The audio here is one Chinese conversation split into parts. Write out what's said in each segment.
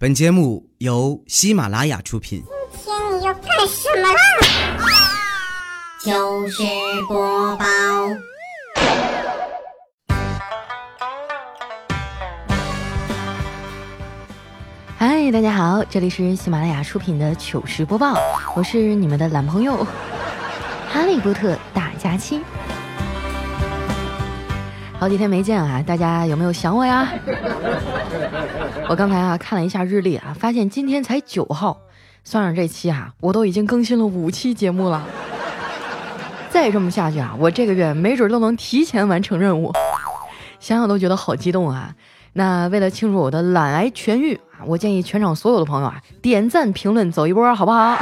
本节目由喜马拉雅出品。今天你要干什么啦？糗事播报，嗨，大家好，这里是喜马拉雅出品的糗事播报，我是你们的男朋友哈利波特大假期。好几天没见啊，大家有没有想我呀？我刚才啊看了一下日历啊，发现今天才九号，算上这期啊，我都已经更新了五期节目了。再这么下去啊，我这个月没准都能提前完成任务，想想都觉得好激动啊！那为了庆祝我的懒癌痊愈啊，我建议全场所有的朋友啊，点赞评论走一波，好不好？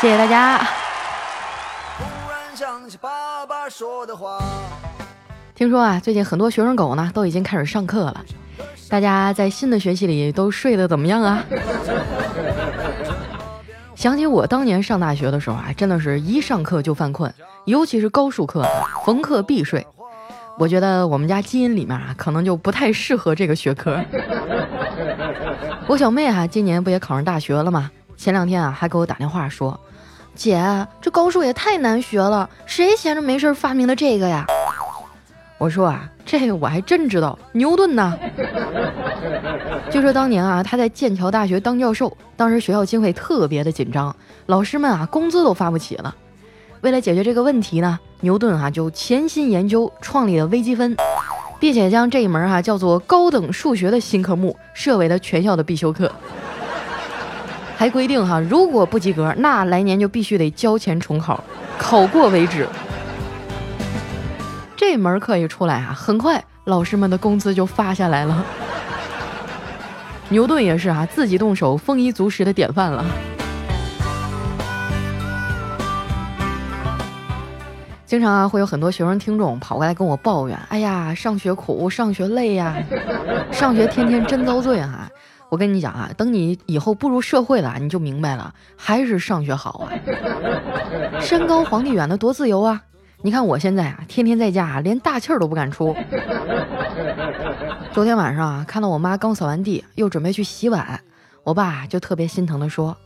谢谢大家。想起爸爸说的话。听说啊，最近很多学生狗呢都已经开始上课了，大家在新的学期里都睡得怎么样啊？想起我当年上大学的时候啊，真的是一上课就犯困，尤其是高数课，逢课必睡。我觉得我们家基因里面啊，可能就不太适合这个学科。我小妹哈，今年不也考上大学了吗？前两天啊，还给我打电话说：“姐，这高数也太难学了，谁闲着没事发明的这个呀？”我说啊，这个我还真知道，牛顿呢。就说当年啊，他在剑桥大学当教授，当时学校经费特别的紧张，老师们啊工资都发不起了。为了解决这个问题呢，牛顿啊就潜心研究，创立了微积分，并且将这一门啊叫做高等数学的新科目设为了全校的必修课，还规定哈，如果不及格，那来年就必须得交钱重考，考过为止。这门课一出来啊，很快老师们的工资就发下来了。牛顿也是啊，自己动手丰衣足食的典范了。经常啊，会有很多学生听众跑过来跟我抱怨：“哎呀，上学苦，上学累呀，上学天天真遭罪啊！”我跟你讲啊，等你以后步入社会了，你就明白了，还是上学好啊。山高皇帝远的多自由啊！你看我现在啊，天天在家，连大气儿都不敢出。昨天晚上啊，看到我妈刚扫完地，又准备去洗碗，我爸就特别心疼的说：“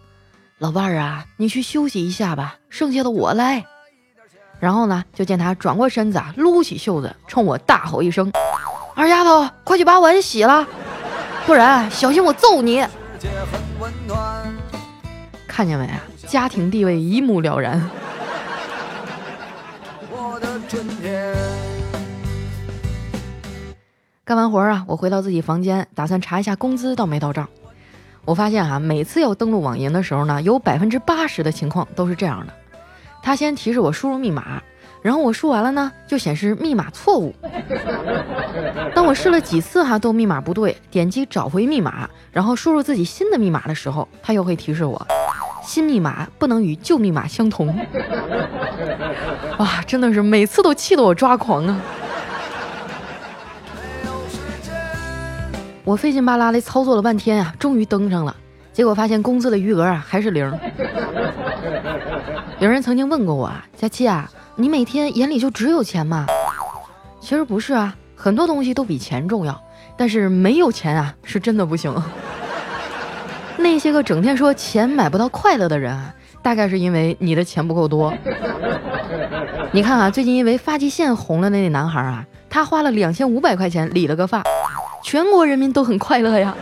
老伴儿啊，你去休息一下吧，剩下的我来。”然后呢，就见他转过身子啊，撸起袖子，冲我大吼一声：“二丫头，快去把碗洗了，不然小心我揍你！”看见没啊？家庭地位一目了然。干完活啊，我回到自己房间，打算查一下工资到没到账。我发现哈，每次要登录网银的时候呢，有百分之八十的情况都是这样的：他先提示我输入密码，然后我输完了呢，就显示密码错误。当我试了几次哈都密码不对，点击找回密码，然后输入自己新的密码的时候，他又会提示我，新密码不能与旧密码相同。哇，真的是每次都气得我抓狂啊！我费劲巴拉的操作了半天啊，终于登上了，结果发现工资的余额啊还是零。有人曾经问过我啊，佳期啊，你每天眼里就只有钱吗？其实不是啊，很多东西都比钱重要，但是没有钱啊是真的不行。那些个整天说钱买不到快乐的人啊，大概是因为你的钱不够多。你看啊，最近因为发际线红了的那男孩啊，他花了两千五百块钱理了个发。全国人民都很快乐呀！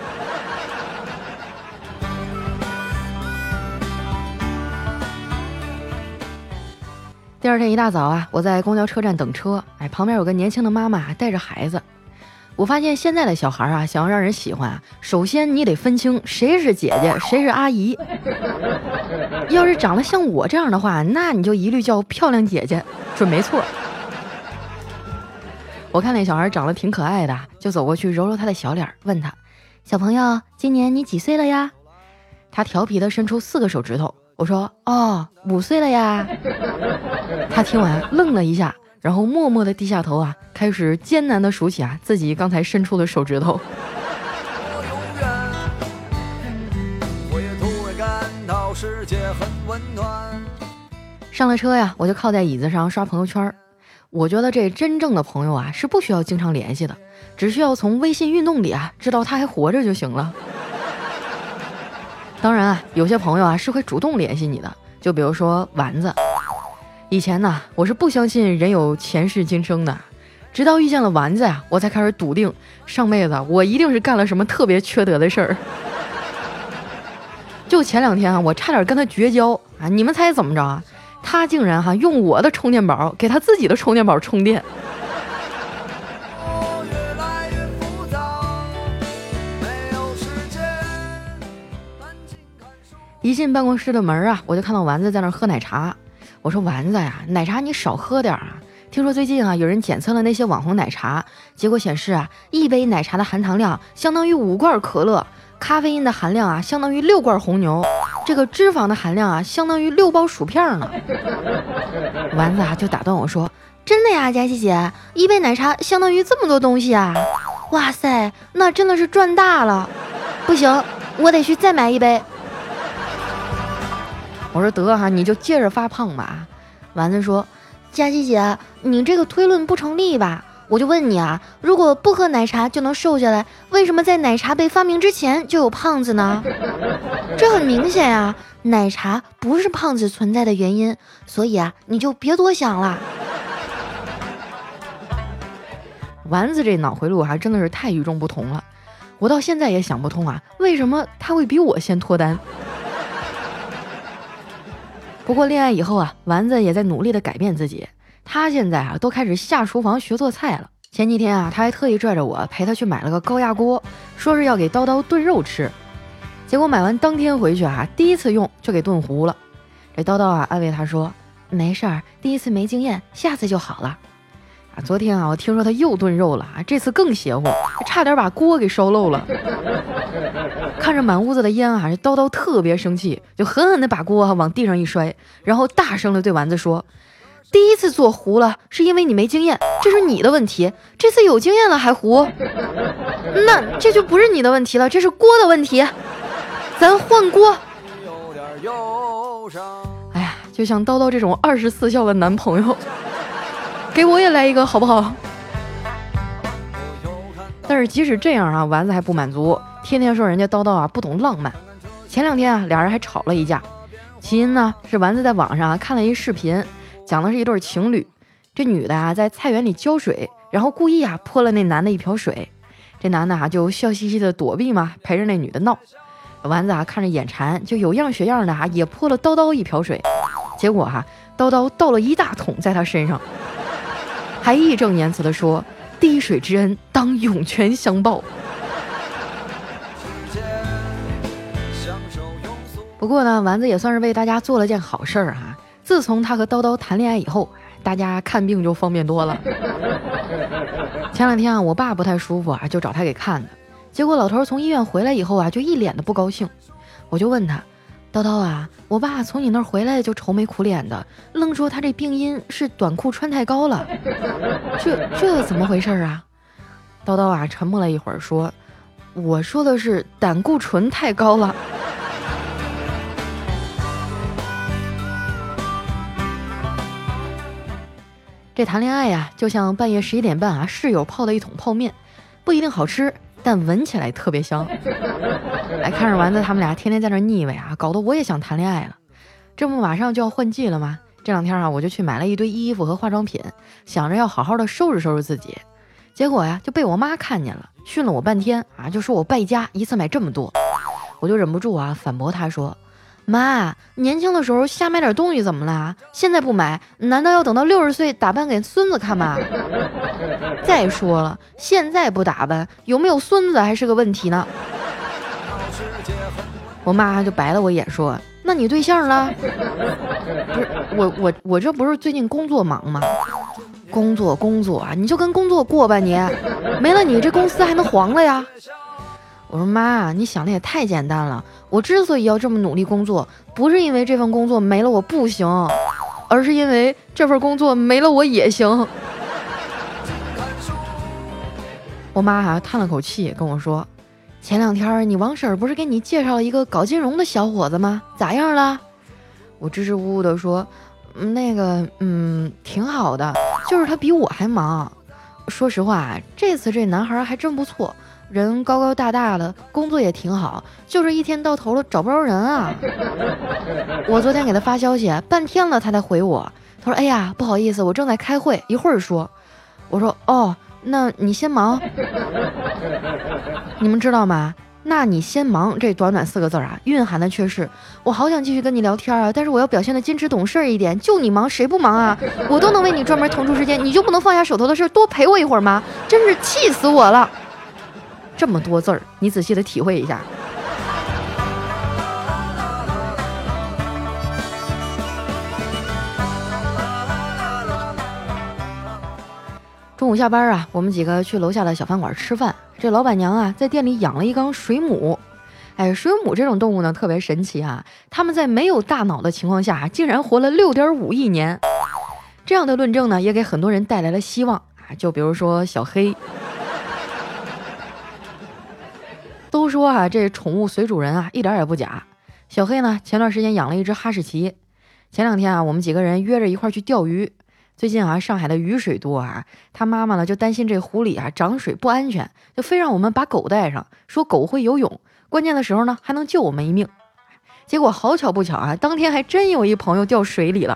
第二天一大早啊，我在公交车站等车，哎，旁边有个年轻的妈妈带着孩子。我发现现在的小孩啊，想要让人喜欢，首先你得分清谁是姐姐，谁是阿姨。要是长得像我这样的话，那你就一律叫漂亮姐姐，准没错。我看那小孩长得挺可爱的，就走过去揉揉他的小脸，问他：“小朋友，今年你几岁了呀？”他调皮的伸出四个手指头。我说：“哦，五岁了呀。”他听完愣了一下，然后默默的低下头啊，开始艰难的数起啊自己刚才伸出的手指头。上了车呀，我就靠在椅子上刷朋友圈。我觉得这真正的朋友啊，是不需要经常联系的，只需要从微信运动里啊知道他还活着就行了。当然啊，有些朋友啊是会主动联系你的，就比如说丸子。以前呢，我是不相信人有前世今生的，直到遇见了丸子呀，我才开始笃定上辈子我一定是干了什么特别缺德的事儿。就前两天啊，我差点跟他绝交啊！你们猜怎么着啊？他竟然哈用我的充电宝给他自己的充电宝充电。一进办公室的门啊，我就看到丸子在那儿喝奶茶。我说丸子呀，奶茶你少喝点啊！听说最近啊，有人检测了那些网红奶茶，结果显示啊，一杯奶茶的含糖量相当于五罐可乐。咖啡因的含量啊，相当于六罐红牛；这个脂肪的含量啊，相当于六包薯片呢。丸子啊，就打断我说：“真的呀，佳琪姐，一杯奶茶相当于这么多东西啊！哇塞，那真的是赚大了！不行，我得去再买一杯。”我说得哈，你就接着发胖吧。丸子说：“佳琪姐，你这个推论不成立吧？”我就问你啊，如果不喝奶茶就能瘦下来，为什么在奶茶被发明之前就有胖子呢？这很明显呀，奶茶不是胖子存在的原因，所以啊，你就别多想了。丸子这脑回路还真的是太与众不同了，我到现在也想不通啊，为什么他会比我先脱单？不过恋爱以后啊，丸子也在努力的改变自己。他现在啊都开始下厨房学做菜了。前几天啊，他还特意拽着我陪他去买了个高压锅，说是要给叨叨炖肉吃。结果买完当天回去啊，第一次用就给炖糊了。这叨叨啊安慰他说：“没事儿，第一次没经验，下次就好了。”啊，昨天啊我听说他又炖肉了啊，这次更邪乎，差点把锅给烧漏了。看着满屋子的烟啊，这叨叨特别生气，就狠狠地把锅往地上一摔，然后大声的对丸子说。第一次做糊了，是因为你没经验，这是你的问题。这次有经验了还糊，那这就不是你的问题了，这是锅的问题。咱换锅。哎呀，就像叨叨这种二十四孝的男朋友，给我也来一个好不好？但是即使这样啊，丸子还不满足，天天说人家叨叨啊不懂浪漫。前两天啊，俩人还吵了一架，起因呢是丸子在网上看了一视频。讲的是一对情侣，这女的啊在菜园里浇水，然后故意啊泼了那男的一瓢水，这男的啊就笑嘻嘻的躲避嘛，陪着那女的闹。丸子啊看着眼馋，就有样学样的啊也泼了叨叨一瓢水，结果哈叨叨倒了一大桶在他身上，还义正言辞的说：“滴水之恩当涌泉相报。”不过呢，丸子也算是为大家做了件好事儿哈。自从他和叨叨谈恋爱以后，大家看病就方便多了。前两天啊，我爸不太舒服啊，就找他给看的。结果老头从医院回来以后啊，就一脸的不高兴。我就问他：“叨叨啊，我爸从你那儿回来就愁眉苦脸的，愣说他这病因是短裤穿太高了。这这怎么回事啊？”叨叨啊，沉默了一会儿说：“我说的是胆固醇太高了。”这谈恋爱呀，就像半夜十一点半啊，室友泡的一桶泡面，不一定好吃，但闻起来特别香。哎看着丸子他们俩天天在那腻歪啊，搞得我也想谈恋爱了。这不马上就要换季了吗？这两天啊，我就去买了一堆衣服和化妆品，想着要好好的收拾收拾自己。结果呀，就被我妈看见了，训了我半天啊，就说我败家，一次买这么多。我就忍不住啊，反驳她说。妈，年轻的时候瞎买点东西怎么了？现在不买，难道要等到六十岁打扮给孙子看吗？再说了，现在不打扮，有没有孙子还是个问题呢。我妈就白了我一眼说：“那你对象呢？”不是我我我这不是最近工作忙吗？工作工作啊，你就跟工作过吧你，没了你这公司还能黄了呀？我说妈，你想的也太简单了。我之所以要这么努力工作，不是因为这份工作没了我不行，而是因为这份工作没了我也行。我妈还叹了口气跟我说：“前两天你王婶不是给你介绍了一个搞金融的小伙子吗？咋样了？”我支支吾吾的说：“那个，嗯，挺好的，就是他比我还忙。说实话，这次这男孩还真不错。”人高高大大的，工作也挺好，就是一天到头了找不着人啊。我昨天给他发消息，半天了他才回我。他说：“哎呀，不好意思，我正在开会，一会儿说。”我说：“哦，那你先忙。”你们知道吗？那你先忙这短短四个字啊，蕴含的却是我好想继续跟你聊天啊，但是我要表现的矜持懂事一点。就你忙，谁不忙啊？我都能为你专门腾出时间，你就不能放下手头的事，多陪我一会儿吗？真是气死我了！这么多字儿，你仔细的体会一下。中午下班啊，我们几个去楼下的小饭馆吃饭。这老板娘啊，在店里养了一缸水母。哎，水母这种动物呢，特别神奇啊！它们在没有大脑的情况下，竟然活了六点五亿年。这样的论证呢，也给很多人带来了希望啊。就比如说小黑。都说啊，这宠物随主人啊，一点也不假。小黑呢，前段时间养了一只哈士奇。前两天啊，我们几个人约着一块去钓鱼。最近啊，上海的雨水多啊，他妈妈呢就担心这湖里啊涨水不安全，就非让我们把狗带上，说狗会游泳，关键的时候呢还能救我们一命。结果好巧不巧啊，当天还真有一朋友掉水里了。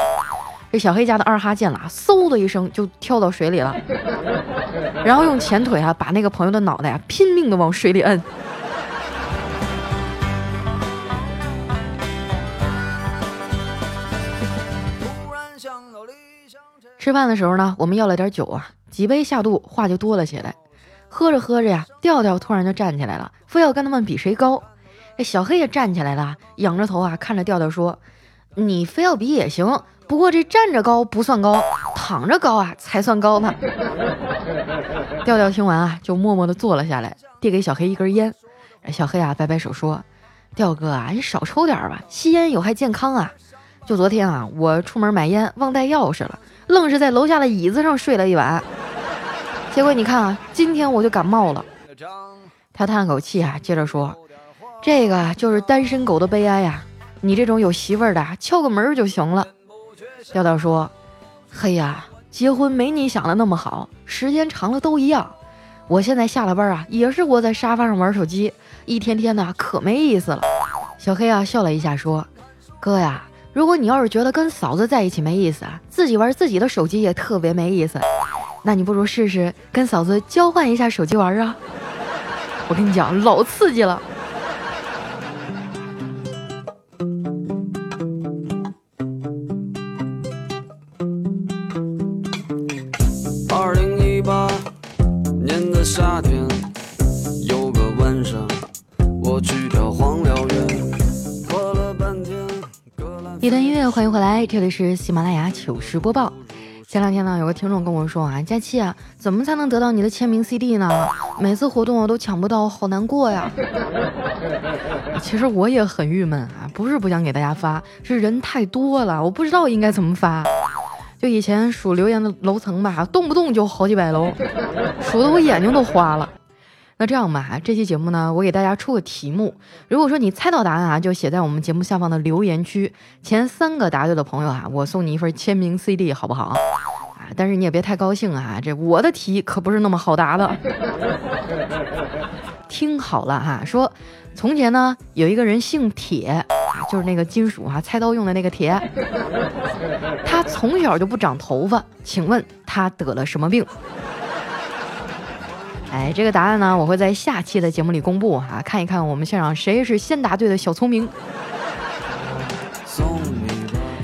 这小黑家的二哈见了，嗖的一声就跳到水里了，然后用前腿啊把那个朋友的脑袋啊拼命的往水里摁。吃饭的时候呢，我们要了点酒啊，几杯下肚，话就多了起来。喝着喝着呀，调调突然就站起来了，非要跟他们比谁高。这小黑也站起来了，仰着头啊，看着调调说：“你非要比也行，不过这站着高不算高，躺着高啊才算高呢。”调调听完啊，就默默地坐了下来，递给小黑一根烟。小黑啊，摆摆手说：“调哥啊，你少抽点吧，吸烟有害健康啊。就昨天啊，我出门买烟忘带钥匙了。”愣是在楼下的椅子上睡了一晚，结果你看啊，今天我就感冒了。他叹了口气啊，接着说：“这个就是单身狗的悲哀呀！你这种有媳妇儿的，敲个门就行了。”调调说：“嘿呀，结婚没你想的那么好，时间长了都一样。我现在下了班啊，也是窝在沙发上玩手机，一天天的可没意思了。”小黑啊笑了一下说：“哥呀。”如果你要是觉得跟嫂子在一起没意思啊，自己玩自己的手机也特别没意思，那你不如试试跟嫂子交换一下手机玩啊！我跟你讲，老刺激了。欢迎回来，这里是喜马拉雅糗事播报。前两天呢，有个听众跟我说啊，佳期啊，怎么才能得到你的签名 CD 呢？每次活动我都抢不到，好难过呀。其实我也很郁闷啊，不是不想给大家发，是人太多了，我不知道应该怎么发。就以前数留言的楼层吧，动不动就好几百楼，数的我眼睛都花了。那这样吧，这期节目呢，我给大家出个题目。如果说你猜到答案啊，就写在我们节目下方的留言区。前三个答对的朋友啊，我送你一份签名 CD，好不好？啊，但是你也别太高兴啊，这我的题可不是那么好答的。听好了哈，说从前呢，有一个人姓铁啊，就是那个金属啊，菜刀用的那个铁。他从小就不长头发，请问他得了什么病？哎，这个答案呢，我会在下期的节目里公布哈，看一看我们现场谁是先答对的小聪明。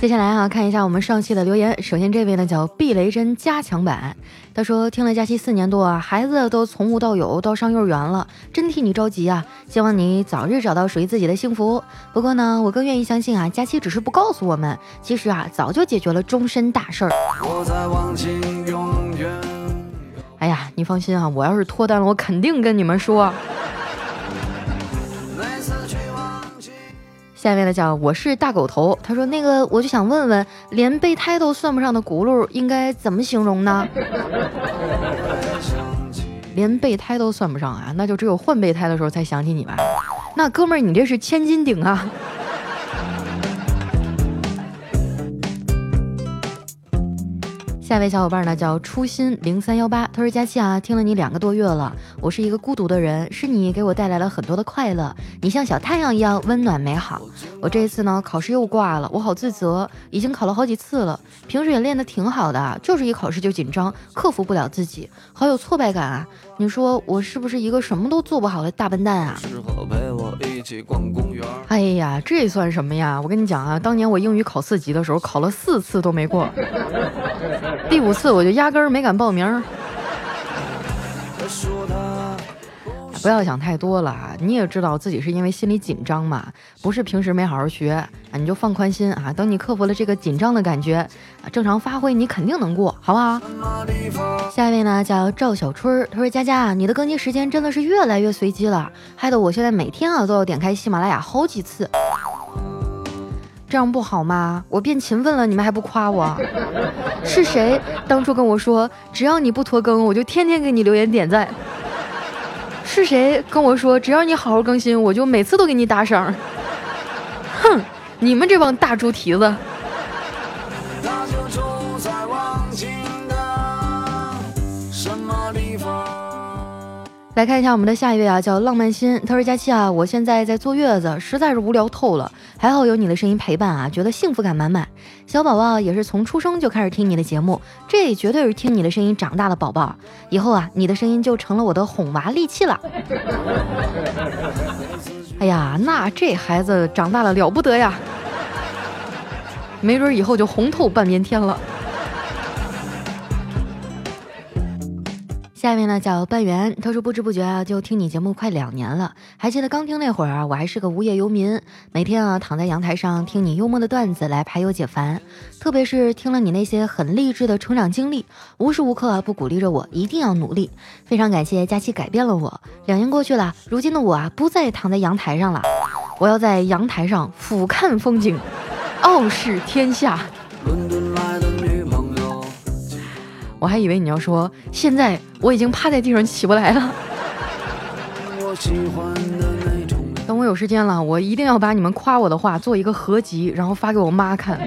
接下来啊，看一下我们上期的留言。首先这位呢叫避雷针加强版，他说听了假期四年多啊，孩子都从无到有，到上幼儿园了，真替你着急啊！希望你早日找到属于自己的幸福。不过呢，我更愿意相信啊，假期只是不告诉我们，其实啊，早就解决了终身大事儿。我在忘记。哎呀，你放心啊，我要是脱单了，我肯定跟你们说。每次去忘记。下面的叫我是大狗头，他说那个我就想问问，连备胎都算不上的轱辘应该怎么形容呢？连备胎都算不上啊，那就只有换备胎的时候才想起你吧。那哥们儿，你这是千斤顶啊！下一位小伙伴呢叫初心零三幺八，他说佳期啊，听了你两个多月了，我是一个孤独的人，是你给我带来了很多的快乐，你像小太阳一样温暖美好。我这一次呢考试又挂了，我好自责，已经考了好几次了，平时也练得挺好的，就是一考试就紧张，克服不了自己，好有挫败感啊！你说我是不是一个什么都做不好的大笨蛋啊？哎呀，这算什么呀？我跟你讲啊，当年我英语考四级的时候，考了四次都没过。第五次我就压根儿没敢报名。不要想太多了啊！你也知道自己是因为心里紧张嘛，不是平时没好好学啊，你就放宽心啊。等你克服了这个紧张的感觉，啊正常发挥，你肯定能过，好不好？下一位呢叫赵小春，他说：佳佳，你的更新时间真的是越来越随机了，害得我现在每天啊都要点开喜马拉雅好几次。这样不好吗？我变勤奋了，你们还不夸我？是谁当初跟我说，只要你不拖更，我就天天给你留言点赞？是谁跟我说，只要你好好更新，我就每次都给你打赏？哼，你们这帮大猪蹄子！来看一下我们的下一位啊，叫浪漫心。他说：“佳期啊，我现在在坐月子，实在是无聊透了。还好有你的声音陪伴啊，觉得幸福感满满。小宝宝也是从出生就开始听你的节目，这绝对是听你的声音长大的宝宝。以后啊，你的声音就成了我的哄娃利器了。哎呀，那这孩子长大了了不得呀，没准以后就红透半边天了。”下面呢叫半圆，他说不知不觉啊就听你节目快两年了，还记得刚听那会儿啊，我还是个无业游民，每天啊躺在阳台上听你幽默的段子来排忧解烦，特别是听了你那些很励志的成长经历，无时无刻啊不鼓励着我一定要努力。非常感谢佳期改变了我，两年过去了，如今的我啊不再躺在阳台上了，我要在阳台上俯瞰风景，傲视天下。我还以为你要说，现在我已经趴在地上起不来了。等我有时间了，我一定要把你们夸我的话做一个合集，然后发给我妈看，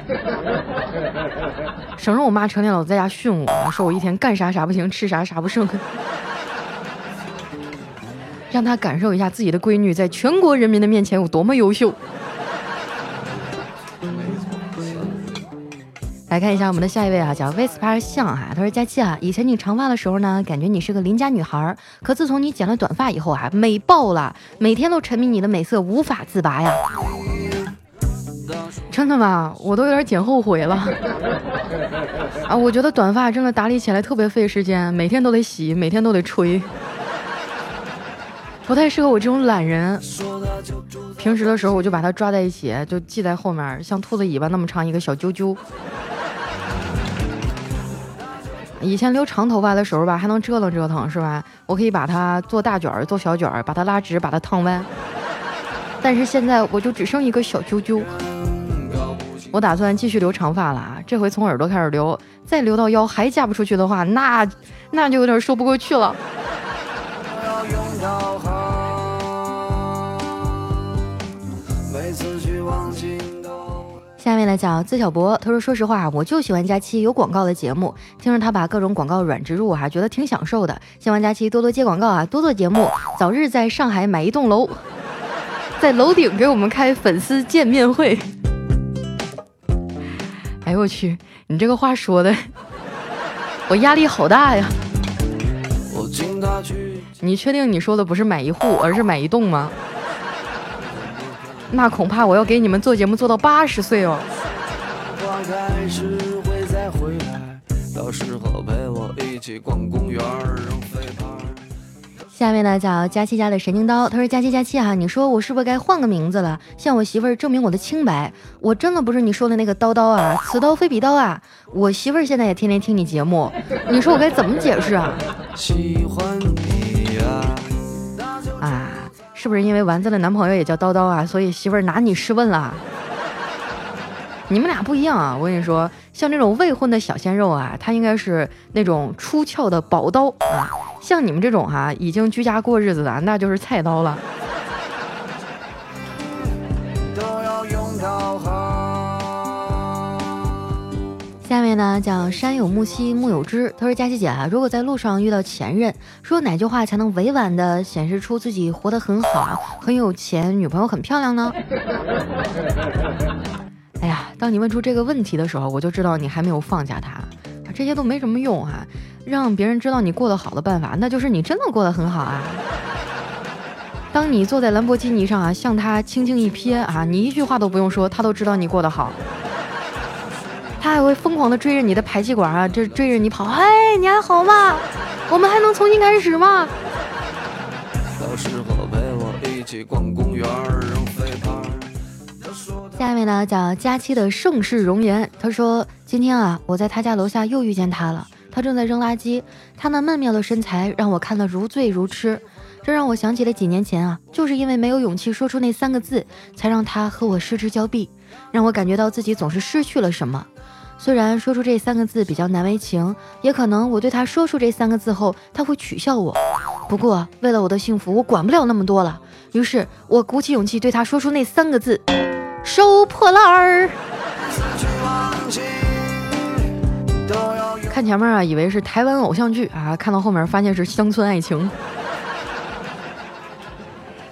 省着我妈成天老在家训我，说我一天干啥啥不行，吃啥啥不剩，让她感受一下自己的闺女在全国人民的面前有多么优秀。来看一下我们的下一位啊，叫 Vespa 象哈，他说佳期啊，以前你长发的时候呢，感觉你是个邻家女孩，可自从你剪了短发以后啊，美爆了，每天都沉迷你的美色，无法自拔呀。真的吗？我都有点剪后悔了。啊，我觉得短发真的打理起来特别费时间，每天都得洗，每天都得吹，不太适合我这种懒人。平时的时候我就把它抓在一起，就系在后面，像兔子尾巴那么长一个小揪揪。以前留长头发的时候吧，还能折腾折腾，是吧？我可以把它做大卷儿，做小卷儿，把它拉直，把它烫弯。但是现在我就只剩一个小揪揪。我打算继续留长发了啊，这回从耳朵开始留，再留到腰还嫁不出去的话，那那就有点说不过去了。下面来讲资小博，他说：“说实话，我就喜欢佳期有广告的节目，听着他把各种广告软植入，还觉得挺享受的。希望佳期多多接广告啊，多做节目，早日在上海买一栋楼，在楼顶给我们开粉丝见面会。”哎呦我去，你这个话说的，我压力好大呀！你确定你说的不是买一户，而是买一栋吗？那恐怕我要给你们做节目做到八十岁哦。下面呢叫佳期家的神经刀，他说佳期佳期啊，你说我是不是该换个名字了，向我媳妇儿证明我的清白？我真的不是你说的那个刀刀啊，此刀非彼刀啊！我媳妇儿现在也天天听你节目，你说我该怎么解释啊？啊。是不是因为丸子的男朋友也叫叨叨啊？所以媳妇儿拿你试问了？你们俩不一样啊！我跟你说，像这种未婚的小鲜肉啊，他应该是那种出鞘的宝刀啊。像你们这种哈，已经居家过日子的，那就是菜刀了。下面面呢叫山有木兮木有枝，他说佳琪姐啊，如果在路上遇到前任，说哪句话才能委婉的显示出自己活得很好、很有钱，女朋友很漂亮呢？哎呀，当你问出这个问题的时候，我就知道你还没有放下他，这些都没什么用啊。让别人知道你过得好的办法，那就是你真的过得很好啊。当你坐在兰博基尼上啊，向他轻轻一瞥啊，你一句话都不用说，他都知道你过得好。他还会疯狂的追着你的排气管啊，这追着你跑。嘿，你还好吗？我们还能重新开始吗？下面呢叫佳期的盛世容颜，他说今天啊，我在他家楼下又遇见他了，他正在扔垃圾，他那曼妙的身材让我看得如醉如痴。这让我想起了几年前啊，就是因为没有勇气说出那三个字，才让他和我失之交臂，让我感觉到自己总是失去了什么。虽然说出这三个字比较难为情，也可能我对他说出这三个字后他会取笑我。不过为了我的幸福，我管不了那么多了。于是我鼓起勇气对他说出那三个字：收破烂儿。看前面啊，以为是台湾偶像剧啊，看到后面发现是乡村爱情。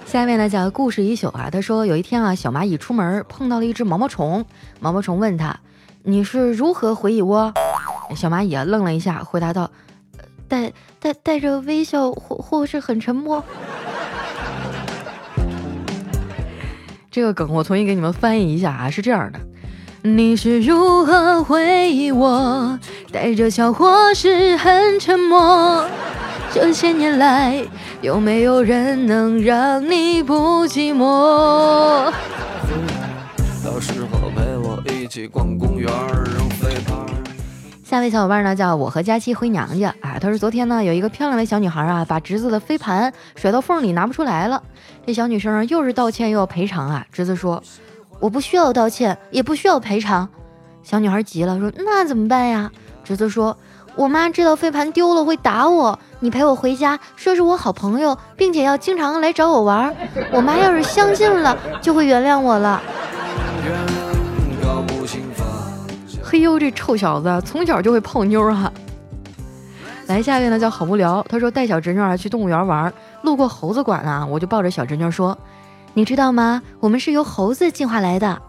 下面呢讲故事已久啊，他说有一天啊，小蚂蚁出门碰到了一只毛毛虫，毛毛虫问他：“你是如何回忆我？”小蚂蚁愣了一下，回答道：“带带带着微笑或或是很沉默。”这个梗我重新给你们翻译一下啊，是这样的：你是如何回忆我？带着笑或是很沉默？这些年来，有没有人能让你不寂寞？起逛公园扔飞盘下位小伙伴呢，叫我和佳期回娘家啊。他说昨天呢，有一个漂亮的小女孩啊，把侄子的飞盘甩到缝里拿不出来了。这小女生又是道歉又要赔偿啊。侄子说：“我不需要道歉，也不需要赔偿。”小女孩急了，说：“那怎么办呀？”侄子说：“我妈知道飞盘丢了会打我。”你陪我回家，说是我好朋友，并且要经常来找我玩。我妈要是相信了，就会原谅我了。嘿呦，这臭小子从小就会泡妞哈。来，下一位呢叫好无聊。他说带小侄女儿去动物园玩，路过猴子馆啊，我就抱着小侄女说：“你知道吗？我们是由猴子进化来的。”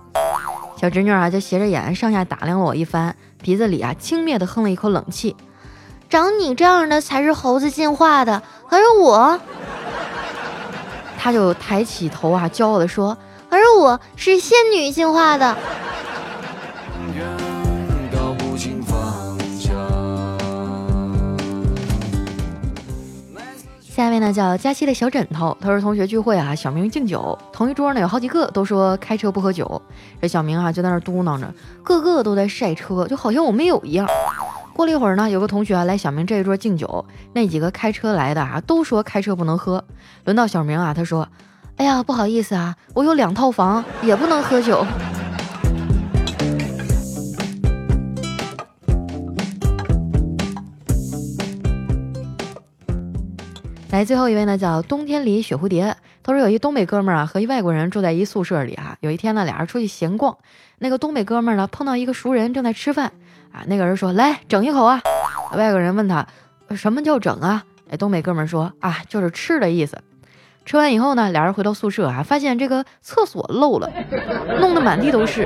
小侄女啊就斜着眼上下打量了我一番，鼻子里啊轻蔑的哼了一口冷气。长你这样的才是猴子进化的，而我，他就抬起头啊，骄傲的说：“而我是仙女进化的。”下面呢叫佳期的小枕头，他说同学聚会啊，小明敬酒，同一桌呢有好几个都说开车不喝酒，这小明啊就在那嘟囔着，个个都在晒车，就好像我没有一样。过了一会儿呢，有个同学啊来小明这一桌敬酒，那几个开车来的啊都说开车不能喝。轮到小明啊，他说：“哎呀，不好意思啊，我有两套房，也不能喝酒。”来，最后一位呢叫冬天里雪蝴蝶，他说有一东北哥们儿啊和一外国人住在一宿舍里啊，有一天呢俩人出去闲逛，那个东北哥们儿呢碰到一个熟人正在吃饭。啊，那个人说来整一口啊，外国人问他什么叫整啊？哎，东北哥们儿说啊，就是吃的意思。吃完以后呢，俩人回到宿舍啊，发现这个厕所漏了，弄得满地都是。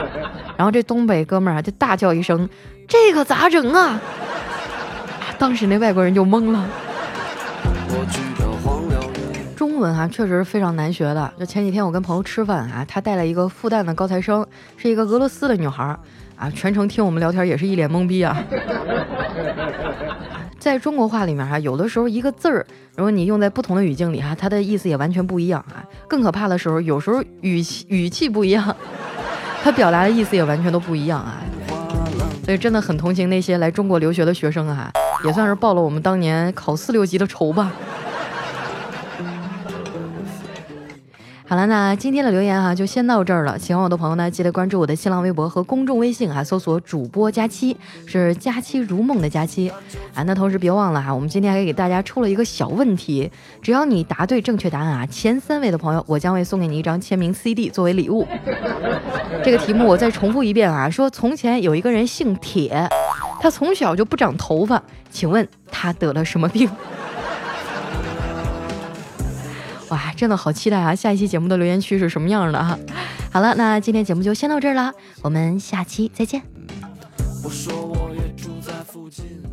然后这东北哥们儿啊就大叫一声：“这可咋整啊？”当时那外国人就懵了。中文啊，确实是非常难学的。就前几天我跟朋友吃饭啊，他带了一个复旦的高材生，是一个俄罗斯的女孩儿。啊，全程听我们聊天也是一脸懵逼啊！在中国话里面哈，有的时候一个字儿，如果你用在不同的语境里哈，它的意思也完全不一样啊。更可怕的时候，有时候语气语气不一样，它表达的意思也完全都不一样啊。所以真的很同情那些来中国留学的学生啊，也算是报了我们当年考四六级的仇吧。好了，那今天的留言哈就先到这儿了。喜欢我的朋友呢，记得关注我的新浪微博和公众微信啊，搜索主播佳期，是佳期如梦的佳期啊。那同时别忘了哈，我们今天还给大家出了一个小问题，只要你答对正确答案啊，前三位的朋友，我将会送给你一张签名 CD 作为礼物。这个题目我再重复一遍啊，说从前有一个人姓铁，他从小就不长头发，请问他得了什么病？哇，真的好期待啊！下一期节目的留言区是什么样的哈？好了，那今天节目就先到这儿了，我们下期再见。我说我也住在附近。